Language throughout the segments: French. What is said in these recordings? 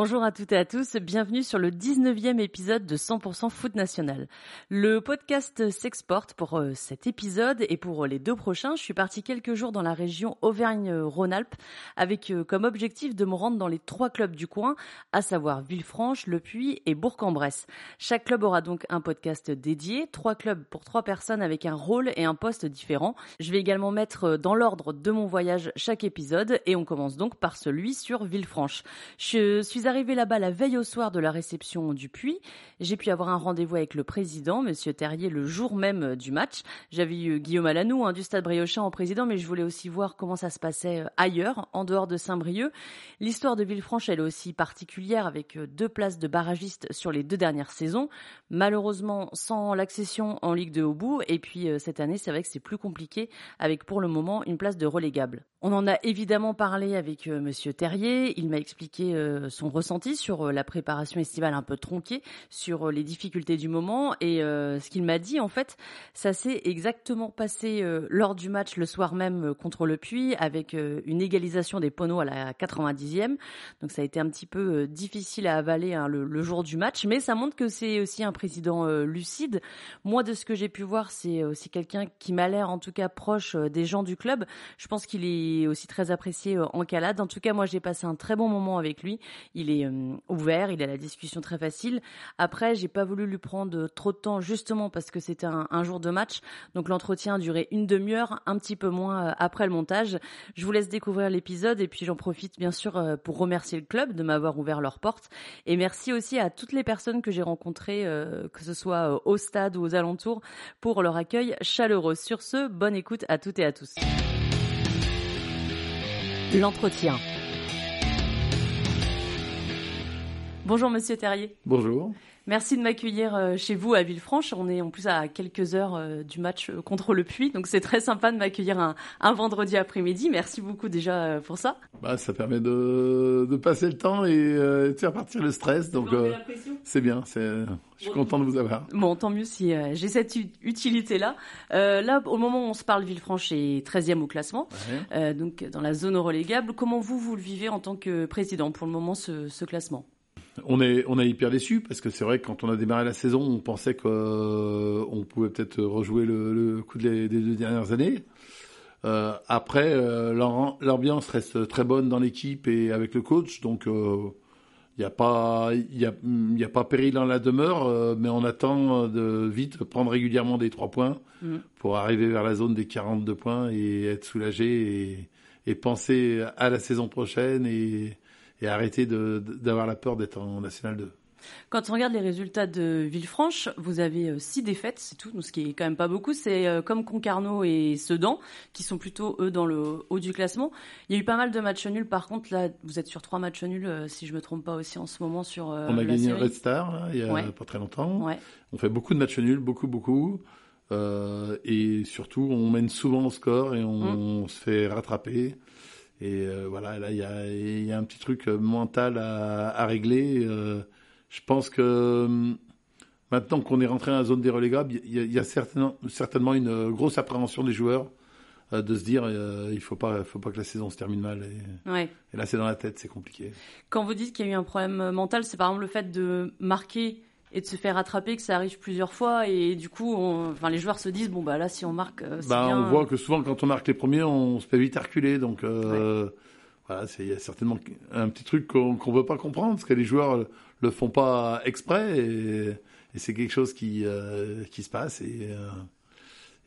Bonjour à toutes et à tous, bienvenue sur le 19e épisode de 100% Foot National. Le podcast s'exporte pour euh, cet épisode et pour les deux prochains, je suis partie quelques jours dans la région Auvergne-Rhône-Alpes avec euh, comme objectif de me rendre dans les trois clubs du coin, à savoir Villefranche, Le Puy et Bourg-en-Bresse. Chaque club aura donc un podcast dédié, trois clubs pour trois personnes avec un rôle et un poste différent. Je vais également mettre euh, dans l'ordre de mon voyage chaque épisode et on commence donc par celui sur Villefranche. Je suis arrivé là-bas la veille au soir de la réception du puits. J'ai pu avoir un rendez-vous avec le président, Monsieur Terrier, le jour même euh, du match. J'avais eu Guillaume Alanou hein, du Stade Briochin en président, mais je voulais aussi voir comment ça se passait euh, ailleurs, en dehors de Saint-Brieuc. L'histoire de Villefranche, elle est aussi particulière, avec euh, deux places de barragistes sur les deux dernières saisons. Malheureusement, sans l'accession en Ligue de Haut bout. Et puis cette année, c'est vrai que c'est plus compliqué, avec pour le moment une place de relégable. On en a évidemment parlé avec Monsieur Terrier. Il m'a expliqué son ressenti sur euh, la préparation estivale un peu tronquée, sur euh, les difficultés du moment. Et euh, ce qu'il m'a dit, en fait, ça s'est exactement passé lors du match le soir même contre le Puy, avec une égalisation des Poneaux à la 90e. Donc ça a été un petit peu difficile à avaler hein, le, jour du match, mais ça montre que c'est aussi un président lucide. Moi, de ce que j'ai pu voir, c'est aussi quelqu'un qui m'a l'air en tout cas proche des gens du club. Je pense qu'il est aussi très apprécié en calade. En tout cas, moi, j'ai passé un très bon moment avec lui est euh, ouvert, il a la discussion très facile. Après, j'ai pas voulu lui prendre trop de temps justement parce que c'était un, jour de match, donc l'entretien a duré une demi-heure, un petit peu moins euh, après le montage. Je vous laisse découvrir l'épisode et puis j'en profite bien sûr euh, pour remercier le club de m'avoir ouvert leurs portes et merci aussi à toutes les personnes que j'ai rencontrées, que ce soit au stade ou aux alentours, pour leur accueil chaleureux. Sur ce, bonne écoute à toutes et à tous. L'entretien. Bonjour Monsieur Terrier. Bonjour. Merci de m'accueillir euh, chez vous à Villefranche. On est en plus à quelques heures euh, du match euh, contre le Puy, donc c'est très sympa de m'accueillir un, vendredi après-midi. Merci beaucoup déjà pour ça. Bah, ça permet de, passer le temps et de faire partir le stress, donc c'est bien. je suis content de vous avoir. Bon, tant mieux si j'ai cette utilité-là. là, au moment où on se parle, Villefranche est 13e au classement, donc dans la zone relégable. Comment vous, vous le vivez en tant que président pour le moment, ce classement? On est, on est hyper déçu parce que c'est vrai que quand on a démarré la saison, on pensait qu'on euh, pouvait peut-être rejouer le, coup des deux dernières années. Euh, après, euh, l'ambiance reste très bonne dans l'équipe et avec le coach, donc il n'y a pas, il a, y a pas péril dans la demeure, mais on attend de vite prendre régulièrement des trois points mm. pour arriver vers la zone des 42 points et être soulagé et, et penser à la saison prochaine et et arrêter d'avoir la peur d'être en National 2. Quand on regarde les résultats de Villefranche, vous avez euh, six défaites, c'est tout, ce qui est quand même pas beaucoup. C'est euh, comme Concarneau et Sedan, qui sont plutôt eux dans le haut du classement. Il y a eu pas mal de matchs nuls. Par contre, là, vous êtes sur trois matchs nuls, euh, si je me trompe pas aussi en ce moment sur. on a gagné Red Star il y a pas très longtemps. On fait beaucoup de matchs nuls, beaucoup, beaucoup. et surtout, on mène souvent au score et on hum. se fait rattraper. Et euh, voilà, là, il y a, y a, un petit truc euh, mental à, à régler. Euh, je pense que maintenant qu'on est rentré dans la zone des relégables, il y a, y a certainement, certainement une grosse appréhension des joueurs de se dire il faut pas faut pas que la saison se termine mal et, ouais. et là c'est dans la tête c'est compliqué quand vous dites qu'il y a eu un problème mental c'est par exemple le fait de marquer et de se faire attraper, que ça arrive plusieurs fois. Et du coup, enfin, les joueurs se disent bon bah là si on marque, euh, bah, bien. on voit que souvent quand on marque les premiers, on se fait vite reculer, donc euh, voilà, c'est il y a certainement un petit truc qu'on ne veut pas comprendre parce que les joueurs le font pas exprès et, et c'est quelque chose qui euh, qui se passe et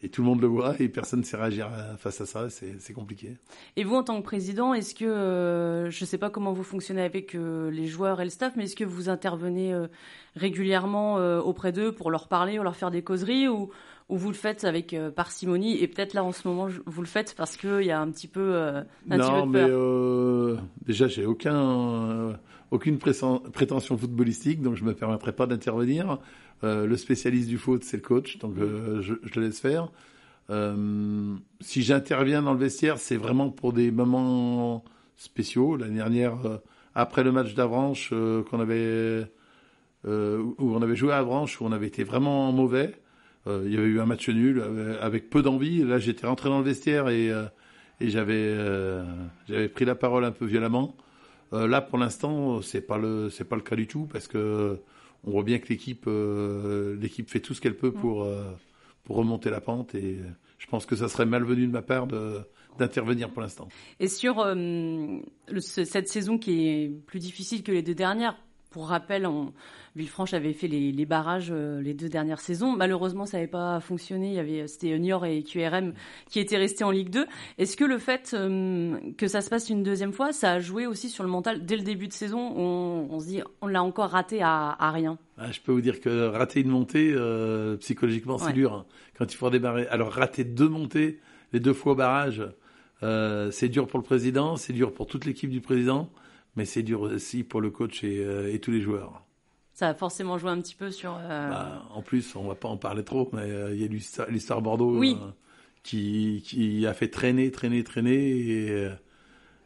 et tout le monde le voit et personne ne sait réagir face à ça, c'est compliqué. Et vous, en tant que président, est-ce que, euh, je ne sais pas comment vous fonctionnez avec euh, les joueurs et le staff, mais est-ce que vous intervenez euh, régulièrement auprès d'eux pour leur parler ou leur faire des causeries ou, ou vous le faites avec parcimonie et peut-être là en ce moment vous le faites parce qu'il y a un petit peu un non, petit peu de mais déjà j'ai aucun aucune prétention footballistique donc je me permettrai pas d'intervenir. Euh, le spécialiste du foot, c'est le coach, donc euh, je, le laisse faire. Euh, si j'interviens dans le vestiaire, c'est vraiment pour des moments spéciaux. L'année dernière, après le match d'Avranches qu'on avait, où on avait joué à Avranches, où on avait été vraiment mauvais. Il y avait eu un match nul avec peu d'envie. Là, j'étais rentré dans le vestiaire et, j'avais pris la parole un peu violemment. Euh, là, pour l'instant, c'est pas le c'est pas le cas du tout parce que on voit bien que l'équipe euh, l'équipe fait tout ce qu'elle peut pour euh, pour remonter la pente et je pense que ça serait malvenu de ma part de d'intervenir pour l'instant. Et sur euh, le- cette saison qui est plus difficile que les deux dernières, pour rappel, on, Villefranche avait fait les, les barrages euh, les deux dernières saisons. Malheureusement, ça n'avait pas fonctionné. Il y avait c'était Niort et QRM qui étaient restés en Ligue 2. Est-ce que le fait euh, que ça se passe une deuxième fois, ça a joué aussi sur le mental dès le début de saison? On, on se dit, on l'a encore raté à, à rien. Ah, je peux vous dire que rater une montée, euh, psychologiquement, c'est Ouais. dur. hein, quand il faut redémarrer. Alors rater deux montées, les deux fois au barrage, c'est dur pour le président, c'est dur pour toute l'équipe du président, mais c'est dur aussi pour le coach et, euh, et tous les joueurs. Ça a forcément joué un petit peu sur. euh, Bah, en plus, on va pas en parler trop, mais euh, il y a l'histoire Bordeaux Oui. euh, qui, qui a fait traîner, traîner, traîner. Et,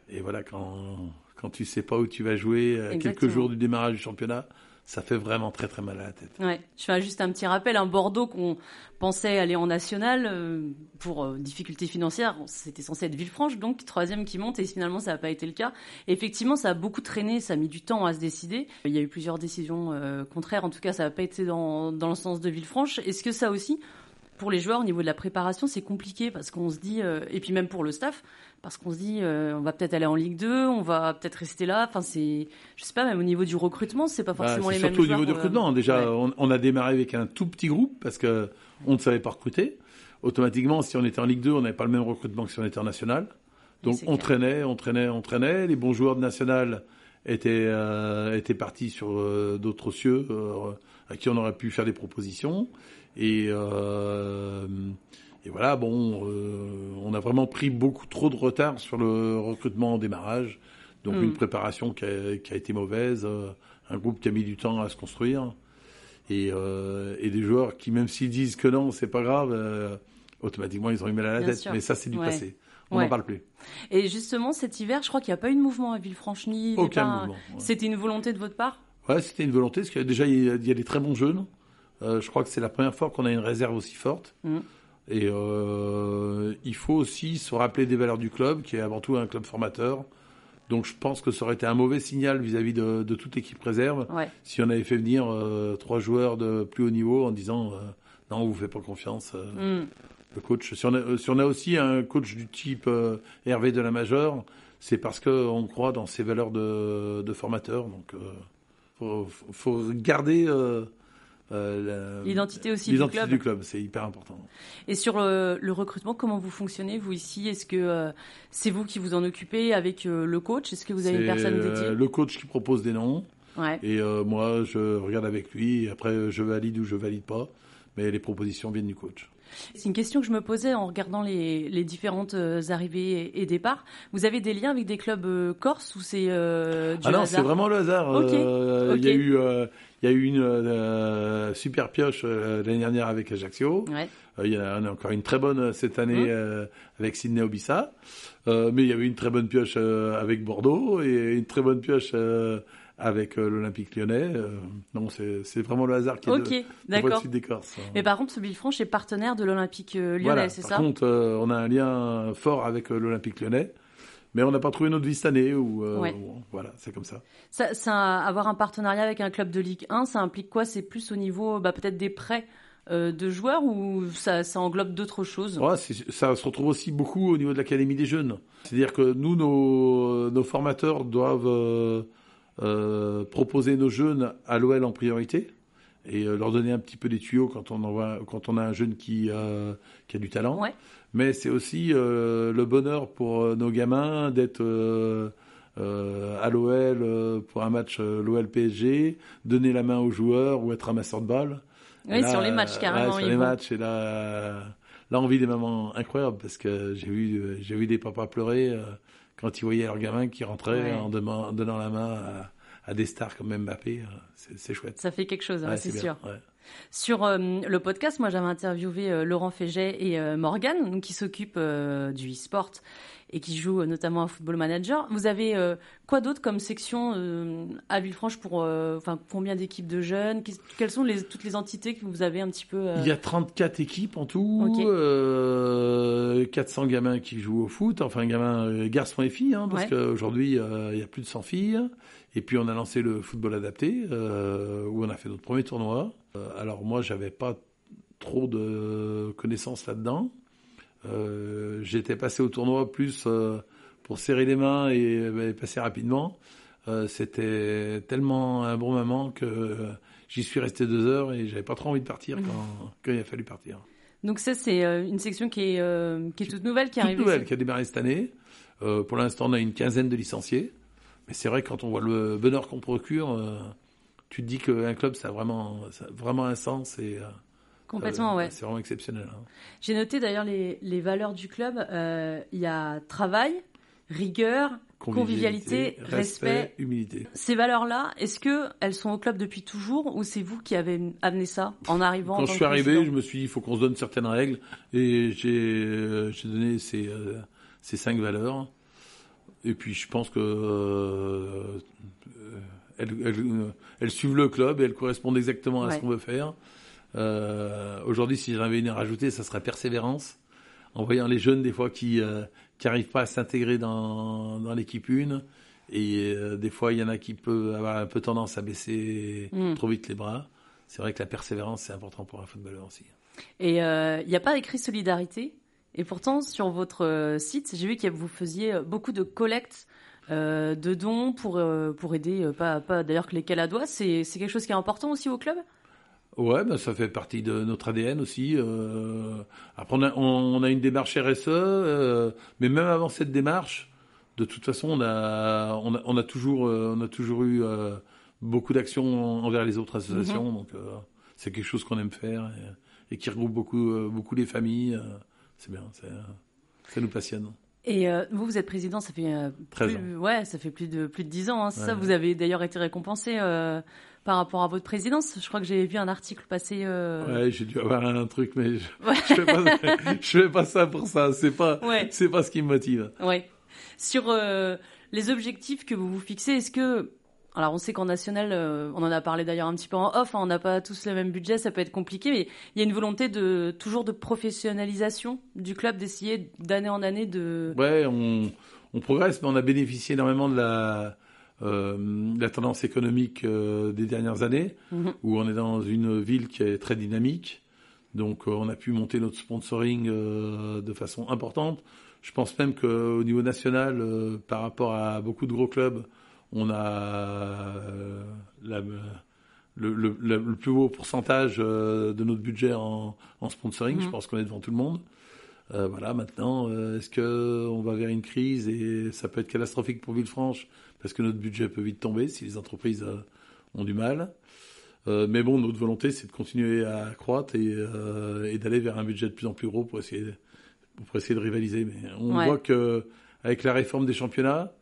et voilà, quand, quand tu sais pas où tu vas jouer, quelques jours du démarrage du championnat, ça fait vraiment très très mal à la tête. Ouais, je fais juste un petit rappel. Un Bordeaux qu'on pensait aller en national euh, pour euh, difficultés financières, c'était censé être Villefranche, donc troisième qui monte, et finalement ça n'a pas été le cas. Effectivement, ça a beaucoup traîné, ça a mis du temps à se décider. Il y a eu plusieurs décisions euh, contraires, en tout cas ça n'a pas été dans, dans le sens de Villefranche. Est-ce que ça aussi, pour les joueurs, au niveau de la préparation, c'est compliqué parce qu'on se dit, euh, et puis même pour le staff, parce qu'on se dit, euh, on va peut-être aller en Ligue 2, on va peut-être rester là. Enfin, c'est, je sais pas, même au niveau du recrutement, c'est pas Bah, forcément les mêmes surtout au niveau du euh, recrutement. Déjà, ouais. on, on a démarré avec un tout petit groupe parce que on ne savait pas recruter. Automatiquement, si on était en Ligue 2, on n'avait pas le même recrutement que si on était en National. Donc on clair. traînait, on traînait, on traînait. Les bons joueurs de National étaient, euh, étaient partis sur d'autres cieux à qui on aurait pu faire des propositions. Et, euh, et voilà, bon, euh, on a vraiment pris beaucoup trop de retard sur le recrutement en démarrage. Donc une préparation qui a, qui a été mauvaise, euh, un groupe qui a mis du temps à se construire, et, et des joueurs qui, même s'ils disent que non, c'est pas grave, automatiquement ils ont eu mal à la Bien tête. sûr. Mais ça, c'est du Ouais. passé. On n'en Ouais. parle plus. Et justement, cet hiver, je crois qu'il n'y a pas eu de mouvement à Villefranche-ni. il y a Aucun pas mouvement. ouais. C'était une volonté de votre part? Ouais, c'était une volonté, parce a déjà il y a, il y a des très bons jeunes. Euh, je crois que c'est la première fois qu'on a une réserve aussi forte. Mhm. Et euh, il faut aussi se rappeler des valeurs du club, qui est avant tout un club formateur. Donc je pense que ça aurait été un mauvais signal vis-à-vis de, de toute équipe réserve Ouais. si on avait fait venir euh, trois joueurs de plus haut niveau en disant non, on vous fait pas confiance. Hmm. le coach. Si on, a, si on a aussi un coach du type Hervé de la Major, c'est parce qu'on croit dans ses valeurs de, de formateur. Donc, faut- faut garder euh, L'identité aussi du club. du club. C'est hyper important. Et sur le, le recrutement, comment vous fonctionnez, vous ici? Est-ce que euh, c'est vous qui vous en occupez avec euh, le coach? Est-ce que vous avez une personne dédiée? le coach qui propose des noms Ouais. et moi je regarde avec lui. Et après je valide ou je valide pas. Mais les propositions viennent du coach. C'est une question que je me posais en regardant les, les différentes euh, arrivées et, départs. Vous avez des liens avec des clubs euh, corses ou c'est euh, du Ah non, c'est vraiment le hasard. Ok, Euh, Il y a eu, euh, il y a eu une super pioche l'année dernière avec Ajaccio. Ouais. Il y en a, on a encore une très bonne cette année euh, avec Sydney Obissa. Mais il y avait une très bonne pioche avec Bordeaux et une très bonne pioche avec euh, l'Olympique lyonnais. Euh, non, c'est vraiment le hasard qui est Ok, de, de Corses. Mais par contre, ce Villefranche est partenaire de l'Olympique euh, lyonnais, Voilà. c'est Par ça? contre, euh, on a un lien fort avec euh, l'Olympique lyonnais. Mais on n'a pas trouvé notre vie cette année. Ou, euh, Ouais. ou- voilà, c'est comme ça. Ça, ça, avoir un partenariat avec un club de Ligue 1, ça implique quoi? C'est plus au niveau bah, peut-être des prêts euh, de joueurs ou ça, ça englobe d'autres choses? Ouais, ça se retrouve aussi beaucoup au niveau de l'académie des jeunes. C'est-à-dire que nous, nos, nos formateurs doivent euh, proposer nos jeunes à l'OL en priorité et euh, leur donner un petit peu des tuyaux quand on envoie, quand on a un jeune qui, euh, qui a du talent. Ouais. Mais c'est aussi euh, le bonheur pour euh, nos gamins d'être euh, euh, à l'OL pour un match euh, l'OL PSG, donner la main aux joueurs ou être ramasseur de balles. Oui, là, sur les matchs, ouais, carrément. sur ils les vont. matchs, et là, vit des moments incroyables parce que j'ai vu, j'ai vu des papas pleurer euh, quand ils voyaient leur gamin qui rentrait Ouais. en donnant, en donnant la main à des stars comme Mbappé, c'est chouette. Ça fait quelque chose, hein, c'est sûr. Ouais. Sur euh, le podcast, moi j'avais interviewé euh, Laurent Féget et euh, Morgan, qui s'occupent du e-sport et qui jouent notamment à Football Manager. Vous avez quoi d'autre comme section à Villefranche pour enfin combien d'équipes de jeunes? Quelles sont les, toutes les entités que vous avez un petit peu Il y a 34 équipes en tout, 400 gamins qui jouent au foot, enfin gamins, garçons et filles, hein, parce qu'aujourd'hui il y a plus de 100 filles. Et puis on a lancé le football adapté, où on a fait notre premier tournoi. Euh, alors moi, j'avais pas trop de connaissances là-dedans. Euh, j'étais passé au tournoi plus euh, pour serrer les mains et, passer rapidement. C'était tellement un bon moment que j'y suis resté deux heures et j'avais pas trop envie de partir quand, il a fallu partir. Donc ça, c'est une section qui est, qui est toute nouvelle, qui arrive. Toute nouvelle, qui a démarré cette année. pour l'instant, on a une quinzaine de licenciés. Mais c'est vrai, quand on voit le bonheur qu'on procure, tu te dis qu'un club, ça a vraiment, vraiment un sens et. Euh, Complètement, ouais. C'est vraiment exceptionnel. Hein. J'ai noté d'ailleurs les, les, valeurs du club. Euh, il y a travail, rigueur, convivialité, respect, humilité. Ces valeurs-là, est-ce que elles sont au club depuis toujours ou c'est vous qui avez amené ça en arrivant Quand je suis arrivé, je me suis dit il faut qu'on se donne certaines règles et j'ai euh, donné ces, ces cinq valeurs. Et puis je pense que elles, suivent le club et elles correspondent exactement à ce qu'on veut faire. Euh, aujourd'hui, si j'avais une à rajouter, ça serait persévérance. En voyant les jeunes, des fois, qui n'arrivent euh, pas à s'intégrer dans, dans l'équipe une. Et euh, des fois, il y en a qui peuvent avoir un peu tendance à baisser mm. trop vite les bras. C'est vrai que la persévérance, c'est important pour un footballeur aussi. Et il n'y a pas écrit solidarité? Et pourtant, sur votre site, j'ai vu que vous faisiez beaucoup de collectes euh, de dons pour, euh, pour aider, euh, pas, pas d'ailleurs que les Caladois. C'est, c'est quelque chose qui est important aussi au club? Ouais, ben ça fait partie de notre ADN aussi. après, on a, une démarche RSE, mais même avant cette démarche, de toute façon, on a, on a, toujours, on a toujours eu beaucoup d'actions envers les autres associations. Mhm. Donc, c'est quelque chose qu'on aime faire et, qui regroupe beaucoup, beaucoup les familles. C'est bien, ça nous passionne. Et euh, vous, vous êtes président, ça fait euh, plus, ouais, ça fait plus de plus de dix ans. Hein, ça, vous avez d'ailleurs été récompensé euh, par rapport à votre présidence. Je crois que j'ai vu un article passer. Ouais, j'ai dû avoir un truc, mais je, ne fais pas, je fais pas ça pour ça. C'est pas, c'est pas ce qui me motive. Ouais. Sur les objectifs que vous vous fixez, est-ce que alors on sait qu'en national, euh, on en a parlé d'ailleurs un petit peu en off, hein, on n'a pas tous le même budget, ça peut être compliqué, mais il y a une volonté de toujours de professionnalisation du club, d'essayer d'année en année de. Ouais, on, on, progresse, mais on a bénéficié énormément de la, euh, la tendance économique euh, des dernières années, mhm. où on est dans une ville qui est très dynamique, donc on a pu monter notre sponsoring de façon importante. Je pense même qu'au niveau national, par rapport à beaucoup de gros clubs, on a euh, le, plus haut pourcentage euh, de notre budget en, sponsoring. Je mhm. pense qu'on est devant tout le monde. Euh, voilà, maintenant, est-ce qu'on va vers une crise et ça peut être catastrophique pour Villefranche parce que notre budget peut vite tomber si les entreprises ont du mal. mais bon, notre volonté, c'est de continuer à croître et, d'aller vers un budget de plus en plus gros pour essayer, pour essayer de rivaliser. Mais on voit que avec la réforme des championnats,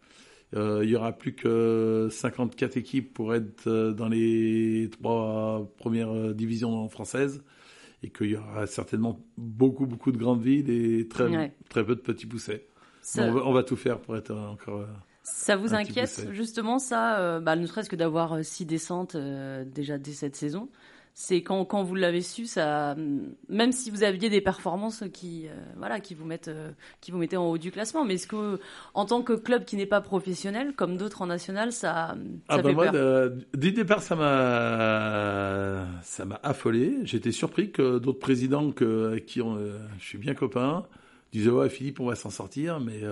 il y aura plus que 54 équipes pour être euh, dans les trois premières euh, divisions françaises et qu'il y aura certainement beaucoup beaucoup de grandes villes et très très peu de petits poussets. On, va, tout faire pour être encore. Ça vous inquiète justement ça, bah, ne serait-ce que d'avoir six descentes déjà dès cette saison? C'est quand, quand vous l'avez su, ça, même si vous aviez des performances qui, euh, voilà, qui vous mettent, euh, qui vous mettaient en haut du classement, mais est-ce que, en tant que club qui n'est pas professionnel, comme d'autres en national, ça, ça ah bah moi, dès le départ, ça m'a, ça m'a affolé. J'étais surpris que d'autres présidents que, qui ont, euh, je suis bien copain, disaient ouais Philippe, on va s'en sortir, mais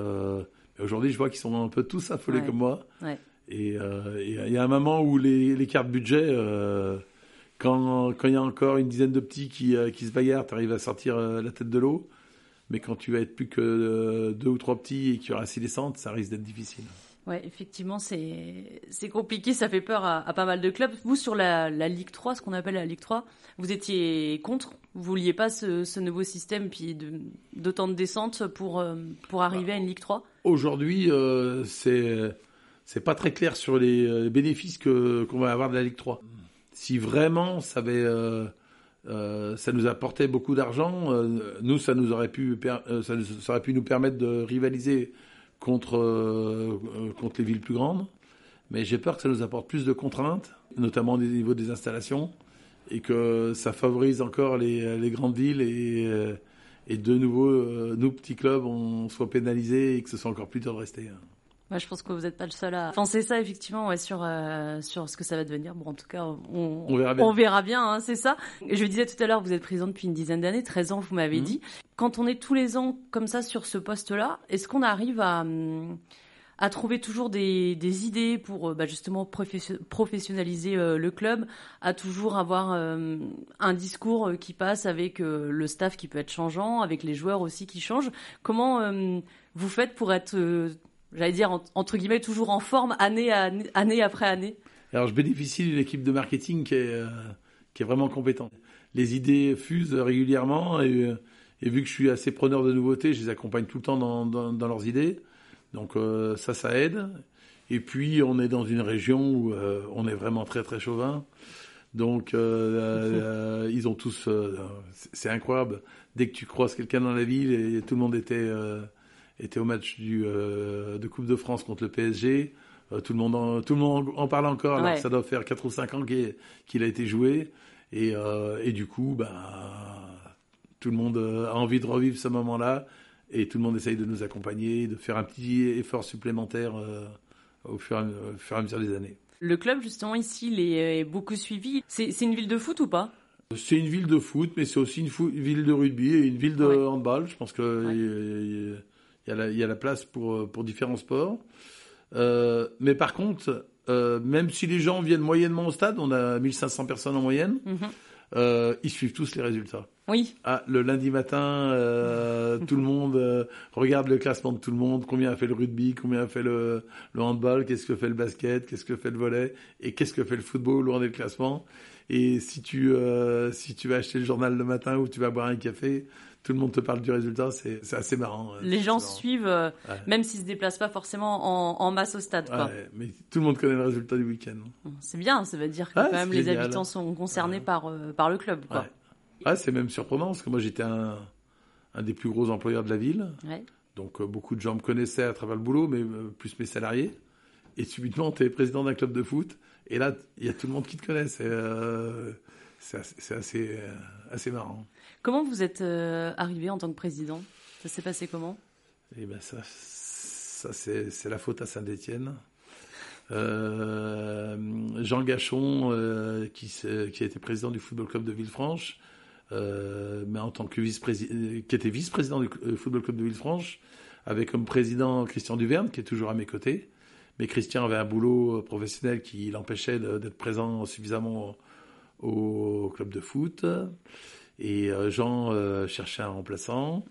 aujourd'hui, je vois qu'ils sont un peu tous affolés comme moi. Ouais. Et il y a un moment où les, les cartes budget quand il y a encore une dizaine de petits qui, euh, qui se bagarrent, tu arrives à sortir euh, la tête de l'eau. Mais quand tu vas être plus que euh, deux ou trois petits et qu'il y aura six descentes, ça risque d'être difficile. Ouais, effectivement, c'est compliqué, ça fait peur à, pas mal de clubs. Vous sur la, la Ligue 3, ce qu'on appelle la Ligue 3, vous étiez contre? Vous vouliez pas ce, ce nouveau système puis d'autant de, descentes pour pour arriver à une Ligue 3 Aujourd'hui, c'est c'est pas très clair sur les bénéfices qu'on va avoir de la Ligue 3. Si vraiment ça avait euh, ça nous apportait beaucoup d'argent. Euh, nous, ça nous aurait pu, euh, ça, ça, aurait pu nous permettre de rivaliser contre contre les villes plus grandes. Mais j'ai peur que ça nous apporte plus de contraintes, notamment au niveau des installations, et que ça favorise encore les, grandes villes et, de nouveau, nous petits clubs, on soit pénalisés et que ce soit encore plus dur de rester. Hein je pense que vous n'êtes pas le seul à penser ça, effectivement, ouais, sur, euh, sur ce que ça va devenir. Bon, en tout cas, on, on verra bien, on verra bien hein, c'est ça. Je disais tout à l'heure, vous êtes président depuis une dizaine d'années, 13 ans, vous m'avez mhm. dit. Quand on est tous les ans comme ça sur ce poste-là, est-ce qu'on arrive à, à trouver toujours des, des idées pour euh, bah, justement professionnaliser euh, le club, à toujours avoir un discours qui passe avec le staff qui peut être changeant, avec les joueurs aussi qui changent? Comment vous faites pour être j'allais dire, entre guillemets, toujours en forme année, après année Alors, je bénéficie d'une équipe de marketing qui est, euh, qui est vraiment compétente. Les idées fusent régulièrement et, et, vu que je suis assez preneur de nouveautés, je les accompagne tout le temps dans, dans, leurs idées. Donc, euh, ça, ça aide. Et puis, on est dans une région où euh, on est vraiment très, très chauvin. Donc, ils ont tous... c'est incroyable. Dès que tu croises quelqu'un dans la ville, et tout le monde était était au match du, euh, de Coupe de France contre le PSG. Euh, tout, le monde en, tout le monde en parle encore. Alors ça doit faire 4 ou 5 ans qu'il a été joué. Et, euh, et du coup, bah, tout le monde a envie de revivre ce moment-là. Et tout le monde essaye de nous accompagner, de faire un petit effort supplémentaire au fur, et, à mesure des années. Le club, justement, ici, il est beaucoup suivi. C'est une ville de foot ou pas? C'est une ville de foot, mais c'est aussi une, ville de rugby et une ville de handball. Je pense que il y a la, il y a la place pour, euh, pour différents sports. Euh, mais par contre, euh, même si les gens viennent moyennement au stade, on a 1500 personnes en moyenne, mhm. euh, ils suivent tous les résultats. Oui. Ah, le lundi matin, tout le monde regarde le classement de tout le monde, combien a fait le rugby, combien a fait le, le handball, qu'est-ce que fait le basket, qu'est-ce que fait le volet, et qu'est-ce que fait le football, où en est le classement? Et si tu, si tu vas acheter le journal le matin ou tu vas boire un café, tout le monde te parle du résultat, c'est assez marrant. Les gens suivent, euh, même s'ils se déplacent pas forcément en, masse au stade. Quoi. mais tout le monde connaît le résultat du week-end. C'est bien, ça veut dire que quand même les habitants sont concernés par, euh, par le club. Quoi. Ah, c'est même surprenant parce que moi j'étais un, un, des plus gros employeurs de la ville. Donc euh, beaucoup de gens me connaissaient à travers le boulot, mais plus mes salariés. Et subitement, tu es président d'un club de foot. Et là, il y a tout le monde qui te connaît. C'est assez, assez marrant. Comment vous êtes euh, arrivé en tant que président? Ça s'est passé comment? Eh ben ça, ça c'est la faute à Saint-Étienne. Euh, Jean Gachon, euh, qui, qui a été président du Football Club de Villefranche, mais en tant que vice-président, qui était vice-président du Football Club de Villefranche, avec comme président Christian Duverne, qui est toujours à mes côtés. Mais Christian avait un boulot professionnel qui l'empêchait d'être présent suffisamment au, au club de foot. Et euh, Jean euh, cherchait un remplaçant.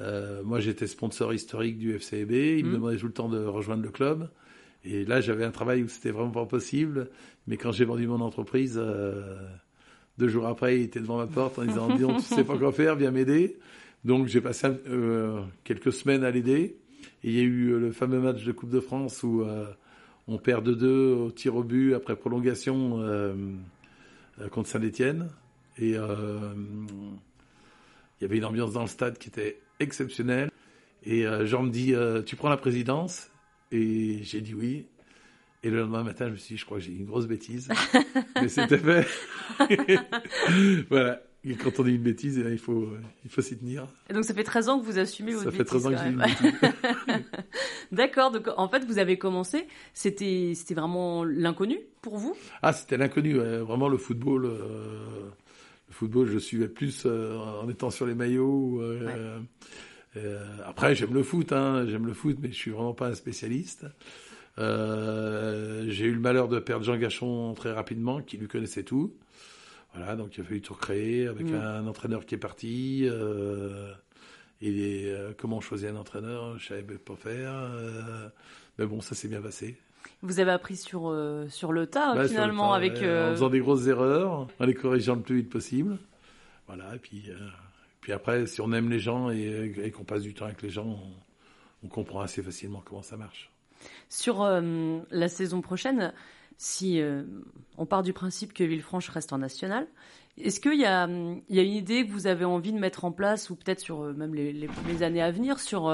Euh, moi, j'étais sponsor historique du FCB. Il me mmh. demandait tout le temps de rejoindre le club. Et là, j'avais un travail où c'était vraiment pas possible. Mais quand j'ai vendu mon entreprise, deux jours après, il était devant ma porte en disant Dis tu sais pas quoi faire, viens m'aider. Donc, j'ai passé quelques semaines à l'aider. Et il y a eu le fameux match de Coupe de France où on perd de deux au tir au but après prolongation contre Saint-Etienne. Et euh, il y avait une ambiance dans le stade qui était exceptionnelle. Et euh, Jean me dit, euh, tu prends la présidence? Et j'ai dit oui. Et le lendemain matin, je me suis dit, je crois que j'ai une grosse bêtise. Mais c'était fait. voilà. Et quand on dit une bêtise, eh il faut, il faut s'y tenir. Et donc, ça fait 13 ans que vous assumez votre bêtise. Ça fait 13 ans que j'ai une bêtise. D'accord. Donc, en fait, vous avez commencé. C'était, c'était vraiment l'inconnu pour vous? Ah, c'était l'inconnu. Vraiment, le football le football, je suivais plus euh, en étant sur les maillots. Euh, euh, après, j'aime le foot, hein, j'aime le foot, mais je suis vraiment pas un spécialiste. j'ai eu le malheur de perdre Jean Gachon très rapidement, qui lui connaissait tout. Voilà, donc il a fallu tout recréer avec mm. un entraîneur qui est parti. et comment choisir un entraîneur, je savais pas faire. mais bon, ça s'est bien passé. Vous avez appris sur, euh, sur le tas, bah, finalement, avec... En euh, faisant des grosses erreurs, en les corrigeant le plus vite possible. Voilà, et puis, euh, puis après, si on aime les gens et, qu'on passe du temps avec les gens, on, comprend assez facilement comment ça marche. Sur la saison prochaine, si on part du principe que Villefranche reste en national, est-ce qu'il y a, une idée que vous avez envie de mettre en place, ou peut-être sur même les, années à venir, sur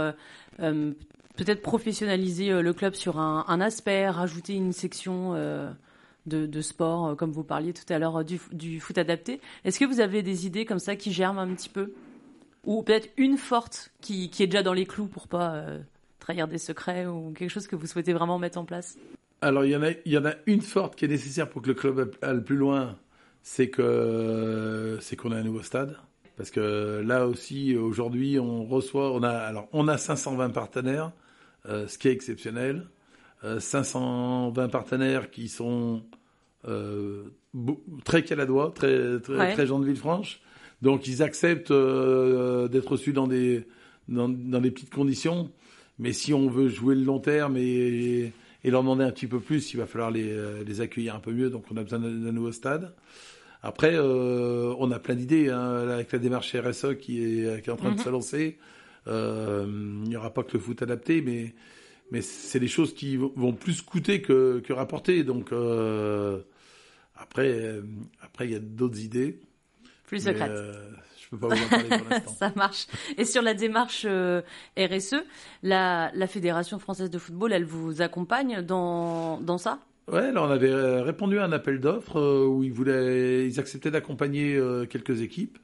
peut-être professionnaliser le club sur un, aspect, rajouter une section de, sport, euh, comme vous parliez tout à l'heure, euh, du, foot adapté? Est-ce que vous avez des idées comme ça qui germent un petit peu? Ou peut-être une forte qui, est déjà dans les clous pour pas euh, trahir des secrets ou quelque chose que vous souhaitez vraiment mettre en place? Alors, il y, en a, il y en a une forte qui est nécessaire pour que le club aille plus loin, c'est que c'est qu'on a un nouveau stade. Parce que là aussi, aujourd'hui, on reçoit, on a, alors, on a 520 partenaires, ce qui est exceptionnel. 520 partenaires qui sont euh, très caladois, très, très, très gens de Villefranche. Donc ils acceptent euh, d'être reçus dans des, dans, des petites conditions. Mais si on veut jouer le long terme et, et leur demander un petit peu plus, il va falloir les, euh, les accueillir un peu mieux. Donc on a besoin d'un nouveau stade. Après, on a plein d'idées hein, avec la démarche RSE qui est, qui est en train de mhm. se lancer. il n'y aura pas que le foot adapté, mais mais c'est des choses qui vont plus coûter que, que rapporter. Donc euh, après, euh, après il y a d'autres idées. Plus secrètes. Euh, je peux pas vous en parler pour l'instant. Ça marche. Et sur la démarche euh, RSE, la, la Fédération française de football, elle vous accompagne dans, dans ça? Ouais, alors on avait répondu à un appel d'offres où ils voulaient, ils acceptaient d'accompagner quelques équipes.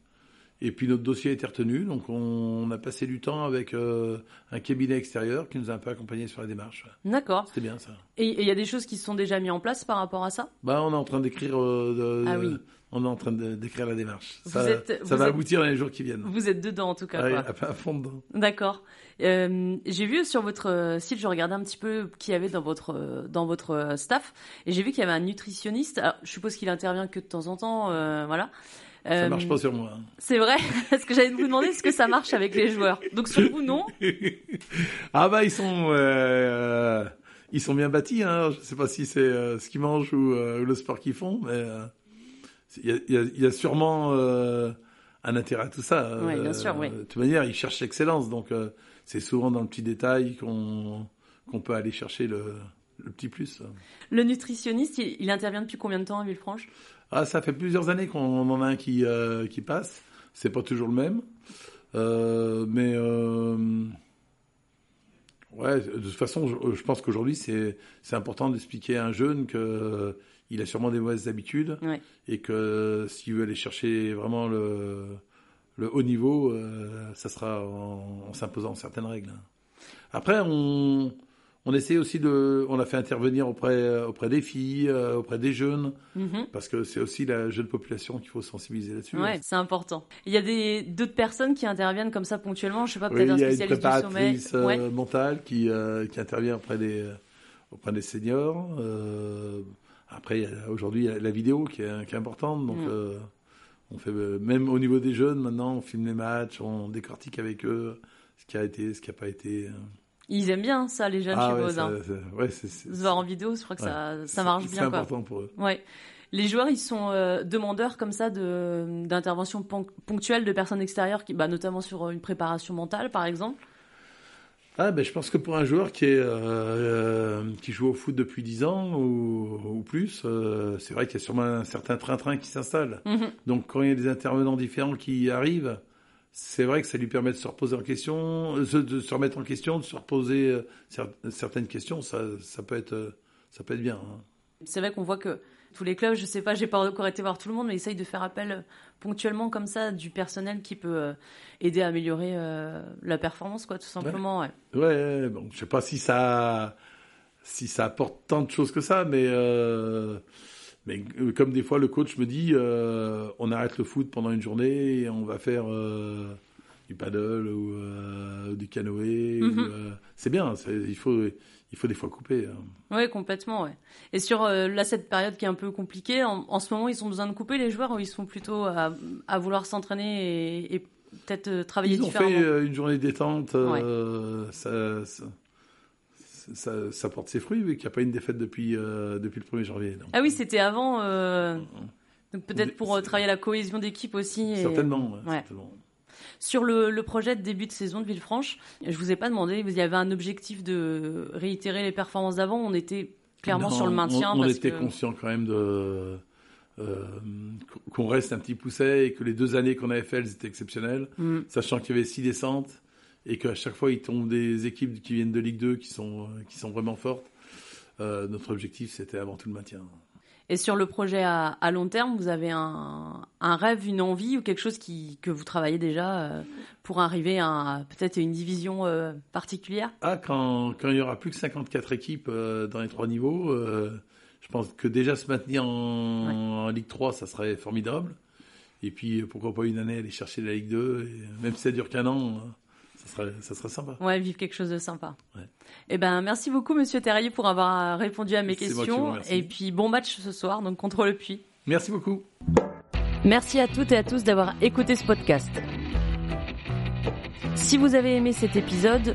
Et puis notre dossier a été retenu, donc on, a passé du temps avec euh, un cabinet extérieur qui nous a un peu accompagnés sur la démarche. D'accord. C'était bien ça. Et il y a des choses qui se sont déjà mises en place par rapport à ça? Bah, on est en train d'écrire. Euh, ah oui. On est en train d'écrire la démarche. ça, ça va aboutir dans les jours qui viennent. Vous êtes dedans en tout cas. Oui, à fond dedans. D'accord. Euh, j'ai vu sur votre site, je regardais un petit peu qui y avait dans votre dans votre staff, et j'ai vu qu'il y avait un nutritionniste. je suppose qu'il intervient que de temps en temps, voilà. Ça marche pas sur moi. Hein. C'est vrai Parce que j'allais vous demander est-ce que ça marche avec les joueurs? Donc sur vous, non Ah bah ils sont euh, ils sont bien bâtis. Hein. Je sais pas si c'est euh, ce qu'ils mangent ou, euh, le sport qu'ils font, mais il y a, y, a, sûrement un intérêt à tout ça. Oui, bien sûr, oui. De toute manière, ils cherchent l'excellence, donc c'est souvent dans le petit détail qu'on qu'on peut aller chercher le, le petit plus. Le nutritionniste, il, il intervient depuis combien de temps à Villefranche? Ah, ça fait plusieurs années qu'on en a un qui, euh, qui passe. C'est pas toujours le même. Euh, mais euh, ouais, de toute façon, je, pense qu'aujourd'hui, c'est important d'expliquer à un jeune que il a sûrement des mauvaises habitudes et que s'il veut aller chercher vraiment le, le haut niveau, ça sera en, en s'imposant certaines règles. Après, on on essaie aussi de, on a fait intervenir auprès auprès des filles, euh, auprès des jeunes, mhm. parce que c'est aussi la jeune population qu'il faut sensibiliser là-dessus. Ouais, c'est important. Il y a des d'autres personnes qui interviennent comme ça ponctuellement. Je sais pas, peut-être un spécialiste du sommeil. Euh, mentale qui euh, qui intervient auprès des auprès des seniors. Après, aujourd'hui, il y a la vidéo qui est, qui est importante, donc. Mm. on fait même au niveau des jeunes maintenant, on filme les matchs, on décortique avec eux ce qui a été, ce qui n'a pas été. Ils aiment bien ça, les jeunes ah chez ouais, Ouais, Se voir en vidéo, je crois que ça, ça marche bien. C'est important pour eux. Ouais. Les joueurs, ils sont euh, demandeurs comme ça de d'interventions ponctuelles de personnes extérieures, qui, bah, notamment sur une préparation mentale, par exemple. Ah ben je pense que pour un joueur qui est euh, euh qui joue au foot depuis 10 ans ou, ou plus, euh, c'est vrai qu'il y a sûrement un certain train-train qui s'installe. Mhm. Donc quand il y a des intervenants différents qui arrivent, c'est vrai que ça lui permet de se reposer en question, euh, de se remettre en question, de se reposer certaines questions. Ça, ça peut être, ça peut être bien. Hein. C'est vrai qu'on voit que tous les clubs, je sais pas, j'ai pas encore été voir tout le monde, mais essayent de faire appel ponctuellement comme ça du personnel qui peut aider à améliorer la performance, quoi, tout simplement. Ouais. Ouais, bon, je sais pas si ça, si ça apporte tant de choses que ça, mais. Mais euh, comme des fois le coach me dit, euh, on arrête le foot pendant une journée et on va faire euh, du paddle ou du canoë. Mhm. c'est bien, il faut, il faut des fois couper. Hein. Oui, complètement. Ouais. Et sur là, cette période qui est un peu compliquée, en, ce moment, ils ont besoin de couper les joueurs ou ils sont plutôt à, à vouloir s'entraîner et, peut-être travailler différemment Ils ont fait une journée détente. ça, ça ça, porte ses fruits, vu qu'il n'y a pas une défaite depuis, euh, depuis le 1er janvier. ah oui, c'était avant. Euh, donc peut-être pour euh, travailler la cohésion d'équipe aussi. Certainement, Sur le, le, projet de début de saison de Villefranche, je vous ai pas demandé, vous y avait un objectif de réitérer les performances d'avant. On était clairement sur le maintien. On, on était conscient quand même de euh, qu'on reste un petit pousset et que les deux années qu'on avait fait, elles étaient exceptionnelles, mm. sachant qu'il y avait six descentes et qu'à chaque fois il tombe des équipes qui viennent de Ligue 2 qui sont qui sont vraiment fortes. Euh, notre objectif, c'était avant tout le maintien. Et sur le projet à, long terme, vous avez un, rêve, une envie ou quelque chose qui, que vous travaillez déjà euh, pour arriver à peut-être une division euh, particulière? Ah, quand, quand il n'y aura plus que 54 équipes dans les trois niveaux, je pense que déjà se maintenir en, Ligue 3, ça serait formidable. Et puis, pourquoi pas une année aller chercher la Ligue 2, même si ça dure qu'un an, ça serait, ça serait sympa. Ouais, vivre quelque chose de sympa. Ouais. Eh ben, merci beaucoup, Monsieur Terrier, pour avoir répondu à mes questions. Et puis, bon match ce soir, donc contre le Puy. Merci beaucoup. Merci à toutes et à tous d'avoir écouté ce podcast. Si vous avez aimé cet épisode,